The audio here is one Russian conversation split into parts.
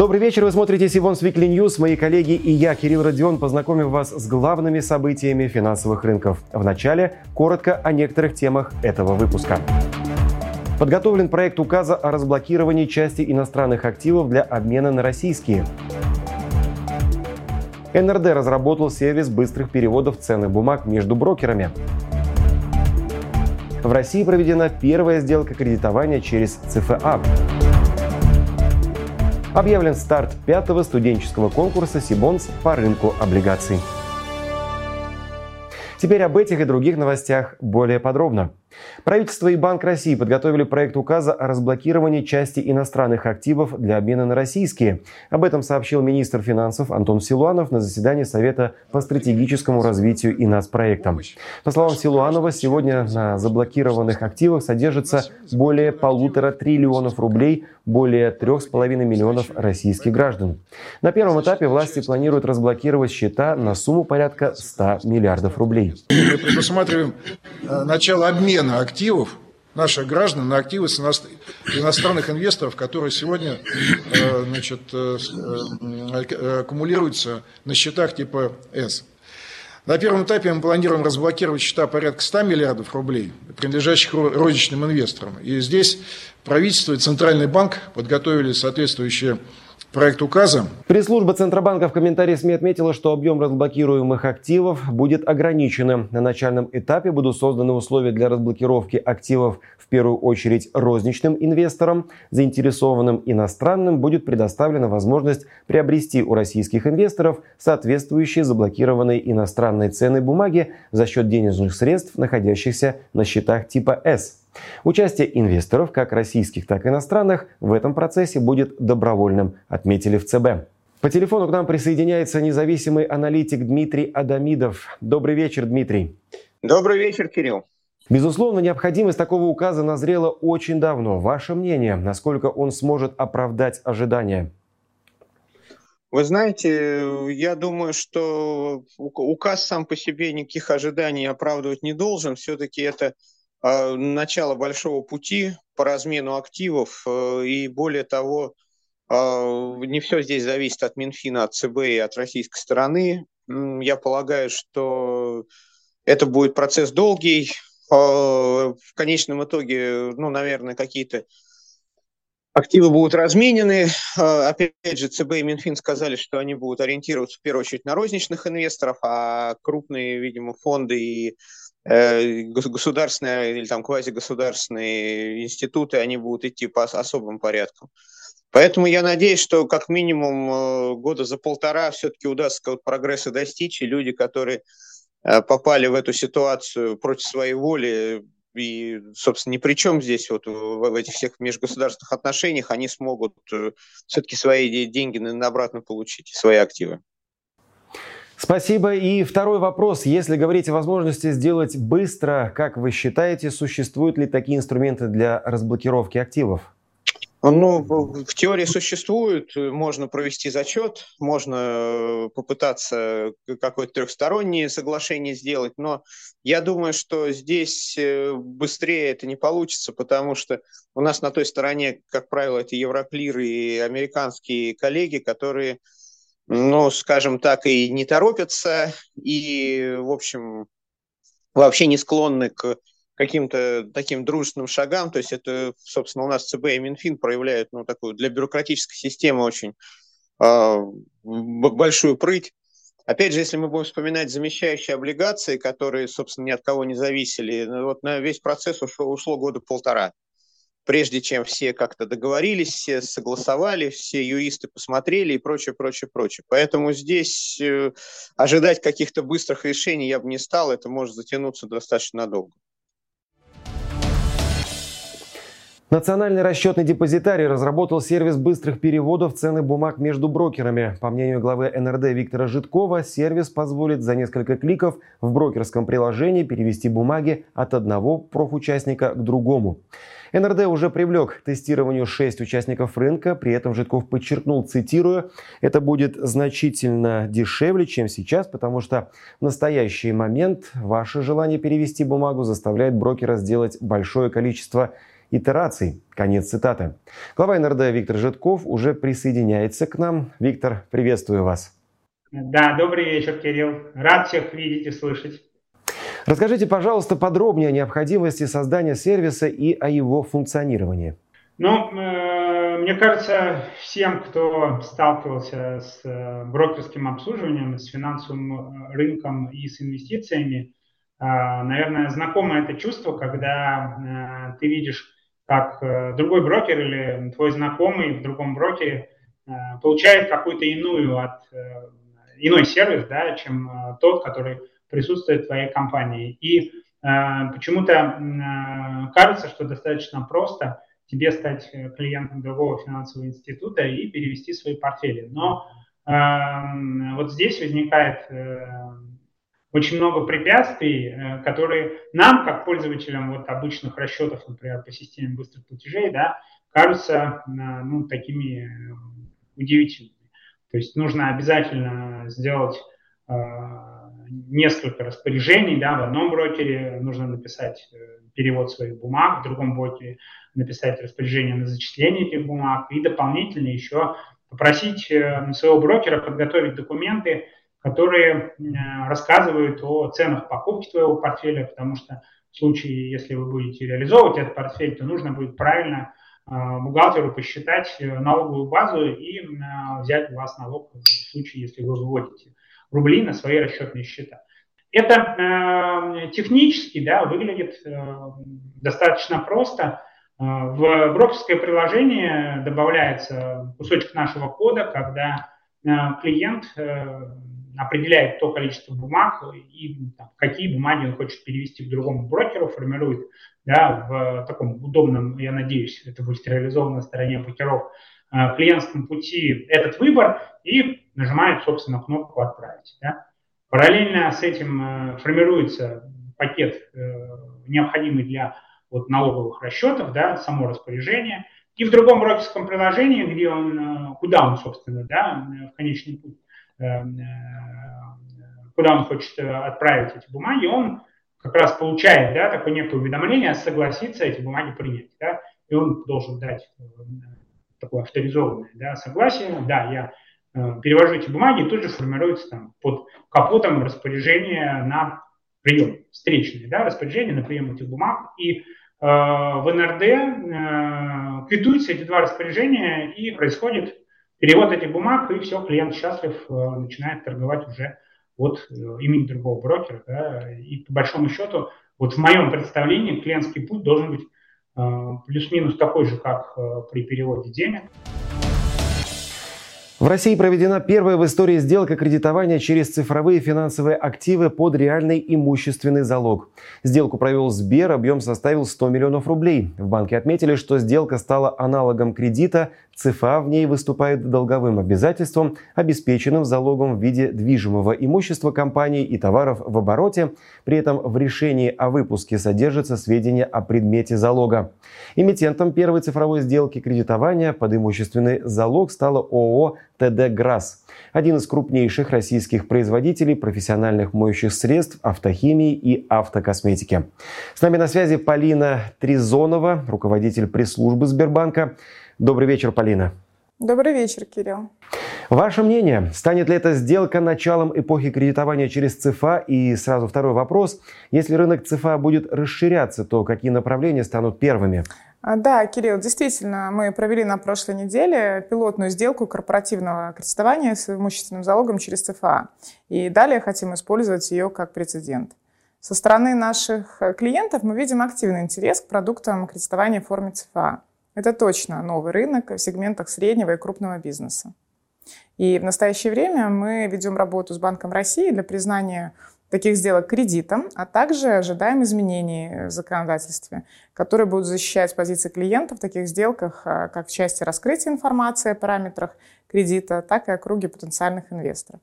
Добрый вечер, вы смотрите Сивонс Weekly News. Мои коллеги и я, Кирилл Родион, познакомим вас с главными событиями финансовых рынков. Вначале коротко о некоторых темах этого выпуска. Подготовлен проект указа о разблокировании части иностранных активов для обмена на российские. НРД разработал сервис быстрых переводов ценных бумаг между брокерами. В России проведена первая сделка кредитования через ЦФА. Объявлен старт пятого студенческого конкурса «Сибонс» по рынку облигаций. Теперь об этих и других новостях более подробно. Правительство и Банк России подготовили проект указа о разблокировании части иностранных активов для обмена на российские. Об этом сообщил министр финансов Антон Силуанов на заседании Совета по стратегическому развитию и нацпроектам. По словам Силуанова, сегодня на заблокированных активах содержится более полутора триллионов рублей более трех с половиной миллионов российских граждан. На первом этапе власти планируют разблокировать счета на сумму порядка 100 миллиардов рублей. Мы предусматриваем э, начало обмена активов наших граждан на активы иностранных инвесторов, которые сегодня э, значит, э, аккумулируются на счетах типа С. На первом этапе мы планируем разблокировать счета порядка 100 миллиардов рублей, принадлежащих розничным инвесторам. И здесь правительство и Центральный банк подготовили соответствующие проект указа. Пресс-служба Центробанка в комментарии СМИ отметила, что объем разблокируемых активов будет ограниченным. На начальном этапе будут созданы условия для разблокировки активов в первую очередь розничным инвесторам. Заинтересованным иностранным будет предоставлена возможность приобрести у российских инвесторов соответствующие заблокированные иностранные ценные бумаги за счет денежных средств, находящихся на счетах типа S. Участие инвесторов, как российских, так и иностранных, в этом процессе будет добровольным, отметили в ЦБ. По телефону к нам присоединяется независимый аналитик Дмитрий Адамидов. Добрый вечер, Дмитрий. Добрый вечер, Кирилл. Безусловно, необходимость такого указа назрела очень давно. Ваше мнение, насколько он сможет оправдать ожидания? Вы знаете, я думаю, что указ сам по себе никаких ожиданий оправдывать не должен. Все-таки это начало большого пути по размену активов, э, и более того, а, не все здесь зависит от Минфина, от ЦБ и от российской стороны. Я полагаю, что это будет процесс долгий. А, в конечном итоге, ну, наверное, какие-то активы будут разменены. Опять же, ЦБ и Минфин сказали, что они будут ориентироваться в первую очередь на розничных инвесторов, а крупные, видимо, фонды и государственные или там квазигосударственные институты, они будут идти по особым порядкам. Поэтому я надеюсь, что как минимум э, года за полтора все-таки удастся прогресса достичь, и люди, которые э, попали в эту ситуацию против своей воли, и, собственно, ни при чем здесь вот в этих всех межгосударственных отношениях, они смогут все-таки свои деньги обратно получить, свои активы. Спасибо. И второй вопрос. Если говорить о возможности сделать быстро, как вы считаете, существуют ли такие инструменты для разблокировки активов? Ну, в теории существует, можно провести зачет, можно э, попытаться какое-то трехстороннее соглашение сделать, но я думаю, что здесь э, быстрее это не получится, потому что у нас на той стороне, как правило, это Евроклир и американские коллеги, которые ну, скажем так, и не торопятся, и, в общем, вообще не склонны к каким-то таким дружественным шагам. То есть это, собственно, у нас ЦБ и Минфин проявляют ну, такую для бюрократической системы очень э, большую прыть. Опять же, если мы будем вспоминать замещающие облигации, которые, собственно, ни от кого не зависели, ну, вот на весь процесс ушло, ушло года полтора прежде чем все как-то договорились, все согласовали, все юристы посмотрели и прочее, прочее, прочее. Поэтому здесь э, ожидать каких-то быстрых решений я бы не стал, это может затянуться достаточно надолго. Национальный расчетный депозитарий разработал сервис быстрых переводов цены бумаг между брокерами. По мнению главы НРД Виктора Житкова, сервис позволит за несколько кликов в брокерском приложении перевести бумаги от одного профучастника к другому. НРД уже привлек к тестированию 6 участников рынка, при этом Житков подчеркнул, цитирую, это будет значительно дешевле, чем сейчас, потому что в настоящий момент ваше желание перевести бумагу заставляет брокера сделать большое количество итераций. Конец цитаты. Глава НРД Виктор Житков уже присоединяется к нам. Виктор, приветствую вас. Да, добрый вечер, Кирилл. Рад всех видеть и слышать. Расскажите, пожалуйста, подробнее о необходимости создания сервиса и о его функционировании. Ну, э, мне кажется, всем, кто сталкивался с э, брокерским обслуживанием, с финансовым э, рынком и с инвестициями, наверное, знакомо это чувство, когда ты видишь, как другой брокер или твой знакомый в другом брокере получает какую-то иную от иной сервис, да, чем тот, который присутствует в твоей компании. И почему-то кажется, что достаточно просто тебе стать э, клиентом другого финансового института и перевести свои портфели. Но э, вот здесь возникает э, очень много препятствий, э, которые нам, как пользователям вот обычных расчетов, например, по системе быстрых платежей, да, кажутся э, ну, такими э, удивительными. То есть нужно обязательно сделать э, несколько распоряжений да, в одном брокере, нужно написать перевод своих бумаг, в другом брокере написать распоряжение на зачисление этих бумаг и дополнительно еще попросить своего брокера подготовить документы, которые э, рассказывают о ценах покупки твоего портфеля, потому что в случае, если вы будете реализовывать этот портфель, то нужно будет правильно бухгалтеру посчитать налоговую базу и взять у вас налог в случае, если вы выводите рублей на свои расчетные счета. Это э, технически да, выглядит э, достаточно просто. Э, в брокерское приложение добавляется кусочек нашего кода, когда э, клиент э, определяет то количество бумаг и там, какие бумаги он хочет перевести к другому брокеру, формирует да, в таком удобном, я надеюсь, это будет реализовано на стороне брокеров, э, клиентском пути этот выбор и нажимает, собственно, кнопку «Отправить». Да. Параллельно с этим э, формируется пакет, э, необходимый для вот, налоговых расчетов, да, само распоряжение. И в другом брокерском приложении, где он, куда он, собственно, да, в конечный путь, куда он хочет отправить эти бумаги, он как раз получает да, такое некое уведомление, согласиться эти бумаги принять. Да, и он должен дать такое авторизованное да, согласие. Да, я Э, перевожу эти бумаги, и тут же формируется там под капотом распоряжение на прием, встречное, да, распоряжение на прием этих бумаг. И э, в НРД э, квитуются эти два распоряжения, и происходит перевод этих бумаг, и все, клиент счастлив, э, начинает торговать уже от э, имени другого брокера. Да, и по большому счету, вот в моем представлении клиентский путь должен быть э, плюс-минус такой же, как при переводе денег. В России проведена первая в истории сделка кредитования через цифровые финансовые активы под реальный имущественный залог. Сделку провел Сбер, объем составил 100 миллионов рублей. В банке отметили, что сделка стала аналогом кредита ЦФА в ней выступает долговым обязательством, обеспеченным залогом в виде движимого имущества компании и товаров в обороте. При этом в решении о выпуске содержатся сведения о предмете залога. Эмитентом первой цифровой сделки кредитования под имущественный залог стала ООО «ТД ГРАС», один из крупнейших российских производителей профессиональных моющих средств, автохимии и автокосметики. С нами на связи Полина Тризонова, руководитель пресс-службы Сбербанка. Добрый вечер, Полина. Добрый вечер, Кирилл. Ваше мнение, станет ли эта сделка началом эпохи кредитования через ЦФА? И сразу второй вопрос. Если рынок ЦФА будет расширяться, то какие направления станут первыми? А, да, Кирилл, действительно, мы провели на прошлой неделе пилотную сделку корпоративного кредитования с имущественным залогом через ЦФА. И далее хотим использовать ее как прецедент. Со стороны наших клиентов мы видим активный интерес к продуктам кредитования в форме ЦФА. Это точно новый рынок в сегментах среднего и крупного бизнеса. И в настоящее время мы ведем работу с Банком России для признания таких сделок кредитом, а также ожидаем изменений в законодательстве, которые будут защищать позиции клиентов в таких сделках а, как в части раскрытия информации о параметрах кредита, так и о круге потенциальных инвесторов.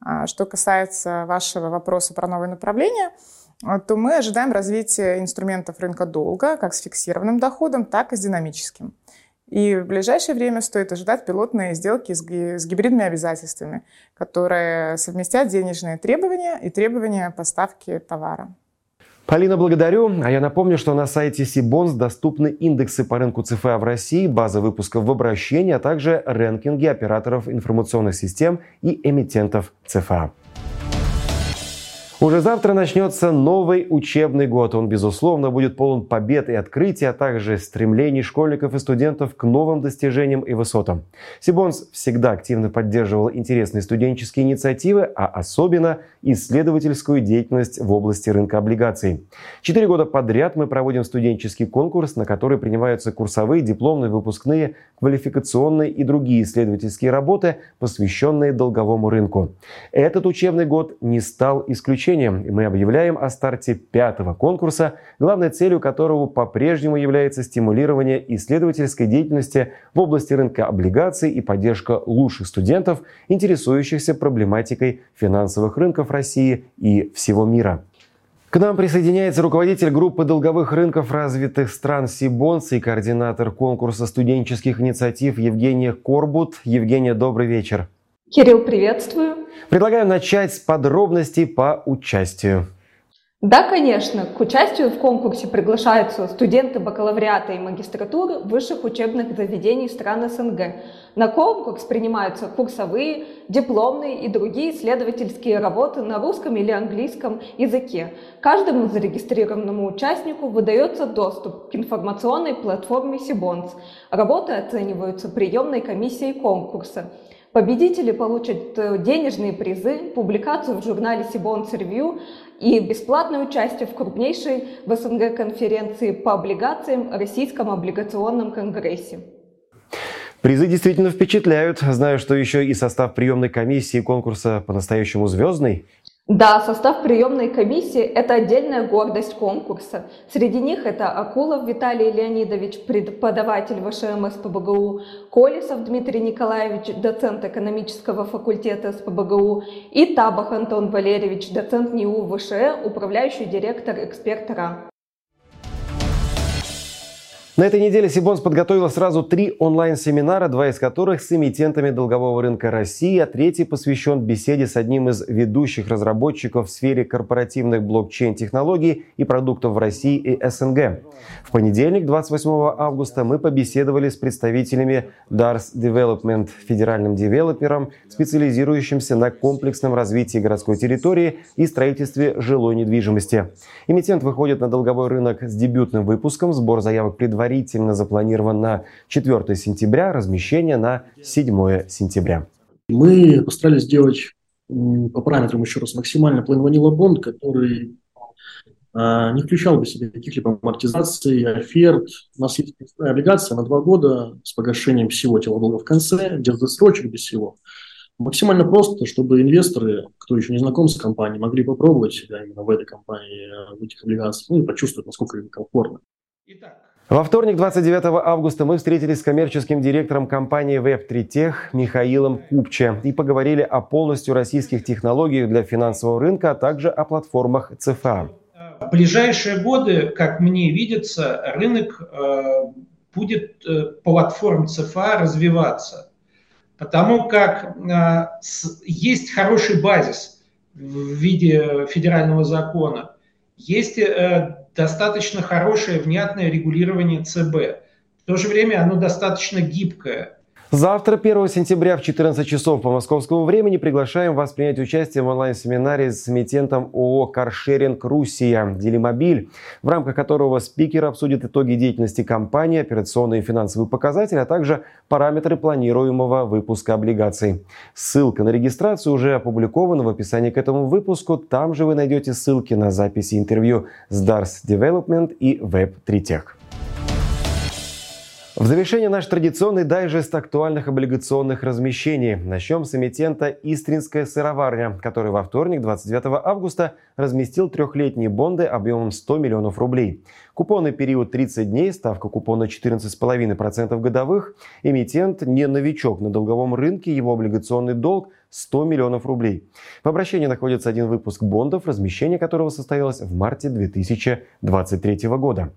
А что касается вашего вопроса про новые направления – то мы ожидаем развития инструментов рынка долга, как с фиксированным доходом, так и с динамическим. И в ближайшее время стоит ожидать пилотные сделки с, с гибридными обязательствами, которые совместят денежные требования и требования поставки товара. Полина, благодарю. А я напомню, что на сайте Сибонс доступны индексы по рынку ЦФА в России, база выпусков в обращении, а также рэнкинги операторов информационных систем и эмитентов ЦФА. Уже завтра начнется новый учебный год. Он, безусловно, будет полон побед и открытий, а также стремлений школьников и студентов к новым достижениям и высотам. Сибонс всегда активно поддерживал интересные студенческие инициативы, а особенно исследовательскую деятельность в области рынка облигаций. Четыре года подряд мы проводим студенческий конкурс, на который принимаются курсовые, дипломные, выпускные, квалификационные и другие исследовательские работы, посвященные долговому рынку. Этот учебный год не стал исключением обучением, и мы объявляем о старте пятого конкурса, главной целью которого по-прежнему является стимулирование исследовательской деятельности в области рынка облигаций и поддержка лучших студентов, интересующихся проблематикой финансовых рынков России и всего мира. К нам присоединяется руководитель группы долговых рынков развитых стран Сибонс и координатор конкурса студенческих инициатив Евгения Корбут. Евгения, добрый вечер. Кирилл, приветствую. Предлагаю начать с подробностей по участию. Да, конечно. К участию в конкурсе приглашаются студенты бакалавриата и магистратуры высших учебных заведений стран СНГ. На конкурс принимаются курсовые, дипломные и другие исследовательские работы на русском или английском языке. Каждому зарегистрированному участнику выдается доступ к информационной платформе Сибонс. Работы оцениваются приемной комиссией конкурса. Победители получат э, денежные призы, публикацию в журнале Сибонс Review и бесплатное участие в крупнейшей в СНГ конференции по облигациям Российском облигационном конгрессе. Призы действительно впечатляют. Знаю, что еще и состав приемной комиссии конкурса по-настоящему звездный. Да, состав приемной комиссии – это отдельная гордость конкурса. Среди них это Акулов Виталий Леонидович, преподаватель ВШМ СПБГУ, Колесов Дмитрий Николаевич, доцент экономического факультета СПБГУ и Табах Антон Валерьевич, доцент НИУ ВШЭ, управляющий директор эксперт РА. На этой неделе Сибонс подготовила сразу три онлайн-семинара, два из которых с эмитентами долгового рынка России, а третий посвящен беседе с одним из ведущих разработчиков в сфере корпоративных блокчейн-технологий и продуктов в России и СНГ. В понедельник, 28 августа, мы побеседовали с представителями DARS Development, федеральным девелопером, специализирующимся на комплексном развитии городской территории и строительстве жилой недвижимости. Эмитент выходит на долговой рынок с дебютным выпуском, сбор заявок предварительно предварительно запланирован на 4 сентября, размещение на 7 сентября. Мы постарались сделать по параметрам еще раз максимально план ванила бонд, который а, не включал бы в себя каких-либо амортизаций, оферт. У нас есть облигация на два года с погашением всего тела долга в конце, без досрочек, без всего. Максимально просто, чтобы инвесторы, кто еще не знаком с компанией, могли попробовать себя именно в этой компании, в этих облигациях, ну и почувствовать, насколько им комфортно. Итак, во вторник, 29 августа, мы встретились с коммерческим директором компании Web3Tech Михаилом Купче и поговорили о полностью российских технологиях для финансового рынка, а также о платформах ЦФА. В ближайшие годы, как мне видится, рынок э, будет э, платформ ЦФА развиваться, потому как э, есть хороший базис в виде федерального закона, есть достаточно хорошее, внятное регулирование ЦБ. В то же время оно достаточно гибкое. Завтра, 1 сентября в 14 часов по московскому времени приглашаем вас принять участие в онлайн-семинаре с эмитентом ООО «Каршеринг Русия» «Делимобиль», в рамках которого спикер обсудит итоги деятельности компании, операционные и финансовые показатели, а также параметры планируемого выпуска облигаций. Ссылка на регистрацию уже опубликована в описании к этому выпуску. Там же вы найдете ссылки на записи интервью с Dars Development и Web3Tech. В завершение наш традиционный дайджест актуальных облигационных размещений. Начнем с эмитента «Истринская сыроварня», который во вторник, 29 августа, разместил трехлетние бонды объемом 100 миллионов рублей. Купонный период 30 дней, ставка купона 14,5% годовых. Эмитент не новичок на долговом рынке, его облигационный долг 100 миллионов рублей. В обращении находится один выпуск бондов, размещение которого состоялось в марте 2023 года.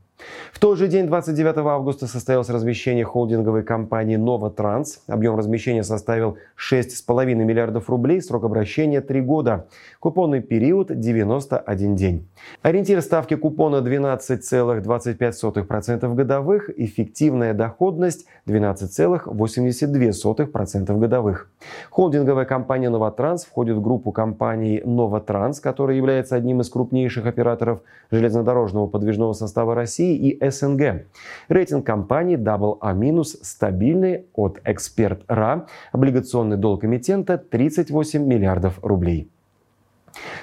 В тот же день, 29 августа, состоялось размещение холдинговой компании «Новотранс». Объем размещения составил 6,5 миллиардов рублей, срок обращения 3 года. Купонный период 91 день. Ориентир ставки купона 12,25% годовых, эффективная доходность 12,82% годовых. Холдинговая компания «Новотранс» входит в группу компаний «Новотранс», которая является одним из крупнейших операторов железнодорожного подвижного состава России и СНГ. Рейтинг компании AA- стабильный от Эксперт РА. Облигационный долг эмитента 38 миллиардов рублей.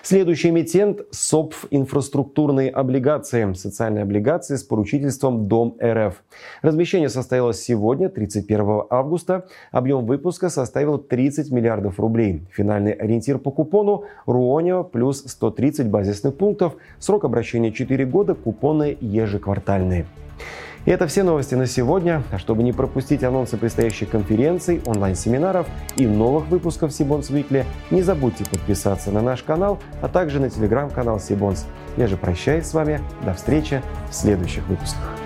Следующий эмитент – СОПФ инфраструктурные облигации, социальные облигации с поручительством Дом РФ. Размещение состоялось сегодня, 31 августа. Объем выпуска составил 30 миллиардов рублей. Финальный ориентир по купону – РУОНИО плюс 130 базисных пунктов. Срок обращения 4 года, купоны ежеквартальные. И это все новости на сегодня. А чтобы не пропустить анонсы предстоящих конференций, онлайн-семинаров и новых выпусков Сибонс Weekly, не забудьте подписаться на наш канал, а также на телеграм-канал Сибонс. Я же прощаюсь с вами. До встречи в следующих выпусках.